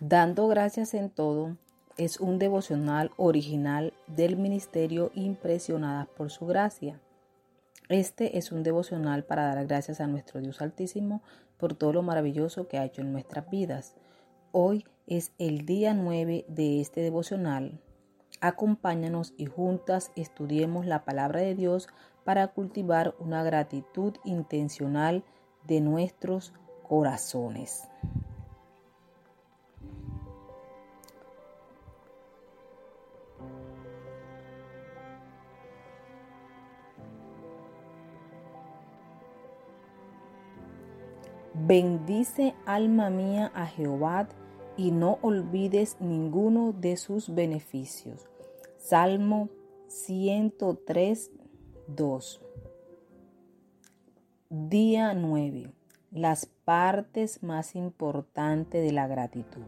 Dando gracias en todo es un devocional original del Ministerio Impresionadas por su gracia. Este es un devocional para dar gracias a nuestro Dios Altísimo por todo lo maravilloso que ha hecho en nuestras vidas. Hoy es el día 9 de este devocional. Acompáñanos y juntas estudiemos la palabra de Dios para cultivar una gratitud intencional de nuestros corazones. Bendice alma mía a Jehová y no olvides ninguno de sus beneficios. Salmo 103, 2. Día 9. Las partes más importantes de la gratitud.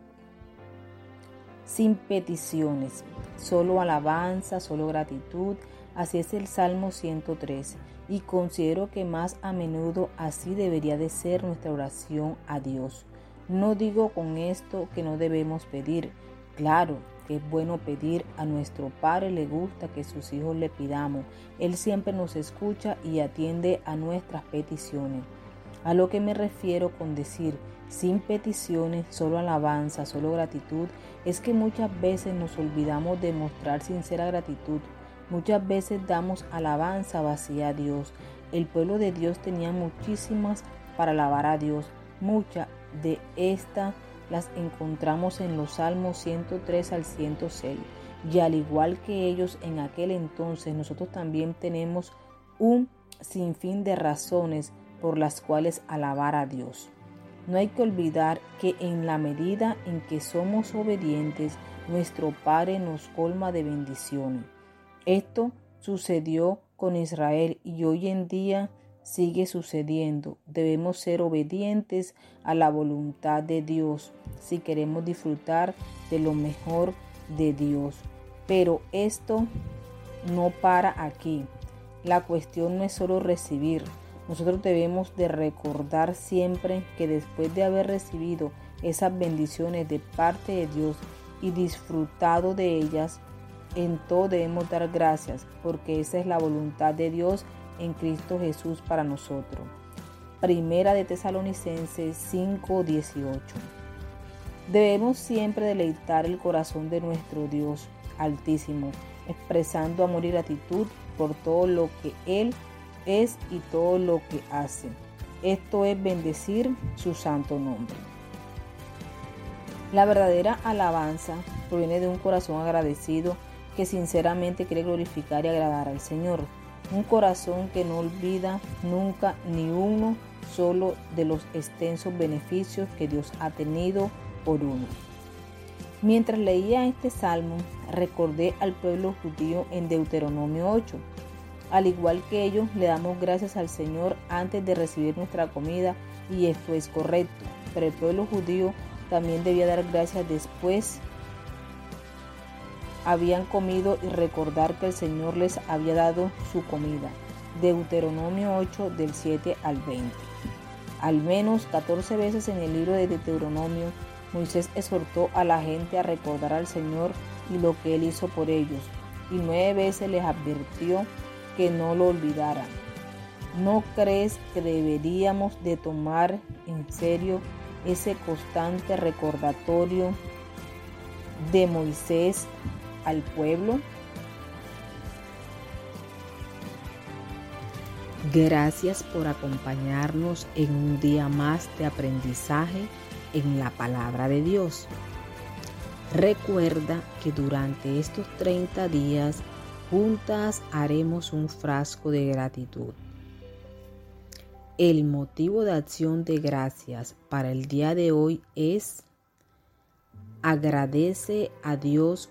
Sin peticiones, solo alabanza, solo gratitud. Así es el Salmo 113 y considero que más a menudo así debería de ser nuestra oración a Dios. No digo con esto que no debemos pedir. Claro que es bueno pedir, a nuestro Padre le gusta que sus hijos le pidamos. Él siempre nos escucha y atiende a nuestras peticiones. A lo que me refiero con decir sin peticiones, solo alabanza, solo gratitud, es que muchas veces nos olvidamos de mostrar sincera gratitud Muchas veces damos alabanza vacía a Dios. El pueblo de Dios tenía muchísimas para alabar a Dios. Muchas de estas las encontramos en los Salmos 103 al 106. Y al igual que ellos en aquel entonces, nosotros también tenemos un sinfín de razones por las cuales alabar a Dios. No hay que olvidar que en la medida en que somos obedientes, nuestro Padre nos colma de bendiciones. Esto sucedió con Israel y hoy en día sigue sucediendo. Debemos ser obedientes a la voluntad de Dios si queremos disfrutar de lo mejor de Dios. Pero esto no para aquí. La cuestión no es solo recibir. Nosotros debemos de recordar siempre que después de haber recibido esas bendiciones de parte de Dios y disfrutado de ellas, en todo debemos dar gracias, porque esa es la voluntad de Dios en Cristo Jesús para nosotros. Primera de Tesalonicenses 5:18. Debemos siempre deleitar el corazón de nuestro Dios Altísimo, expresando amor y gratitud por todo lo que Él es y todo lo que hace. Esto es bendecir su santo nombre. La verdadera alabanza proviene de un corazón agradecido que sinceramente quiere glorificar y agradar al Señor. Un corazón que no olvida nunca ni uno solo de los extensos beneficios que Dios ha tenido por uno. Mientras leía este salmo, recordé al pueblo judío en Deuteronomio 8. Al igual que ellos, le damos gracias al Señor antes de recibir nuestra comida y esto es correcto. Pero el pueblo judío también debía dar gracias después habían comido y recordar que el Señor les había dado su comida. Deuteronomio 8 del 7 al 20. Al menos 14 veces en el libro de Deuteronomio, Moisés exhortó a la gente a recordar al Señor y lo que Él hizo por ellos, y nueve veces les advirtió que no lo olvidaran. ¿No crees que deberíamos de tomar en serio ese constante recordatorio de Moisés al pueblo. Gracias por acompañarnos en un día más de aprendizaje en la palabra de Dios. Recuerda que durante estos 30 días juntas haremos un frasco de gratitud. El motivo de acción de gracias para el día de hoy es agradece a Dios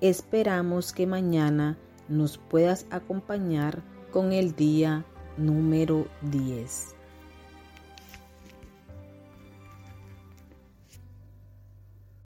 Esperamos que mañana nos puedas acompañar con el día número 10.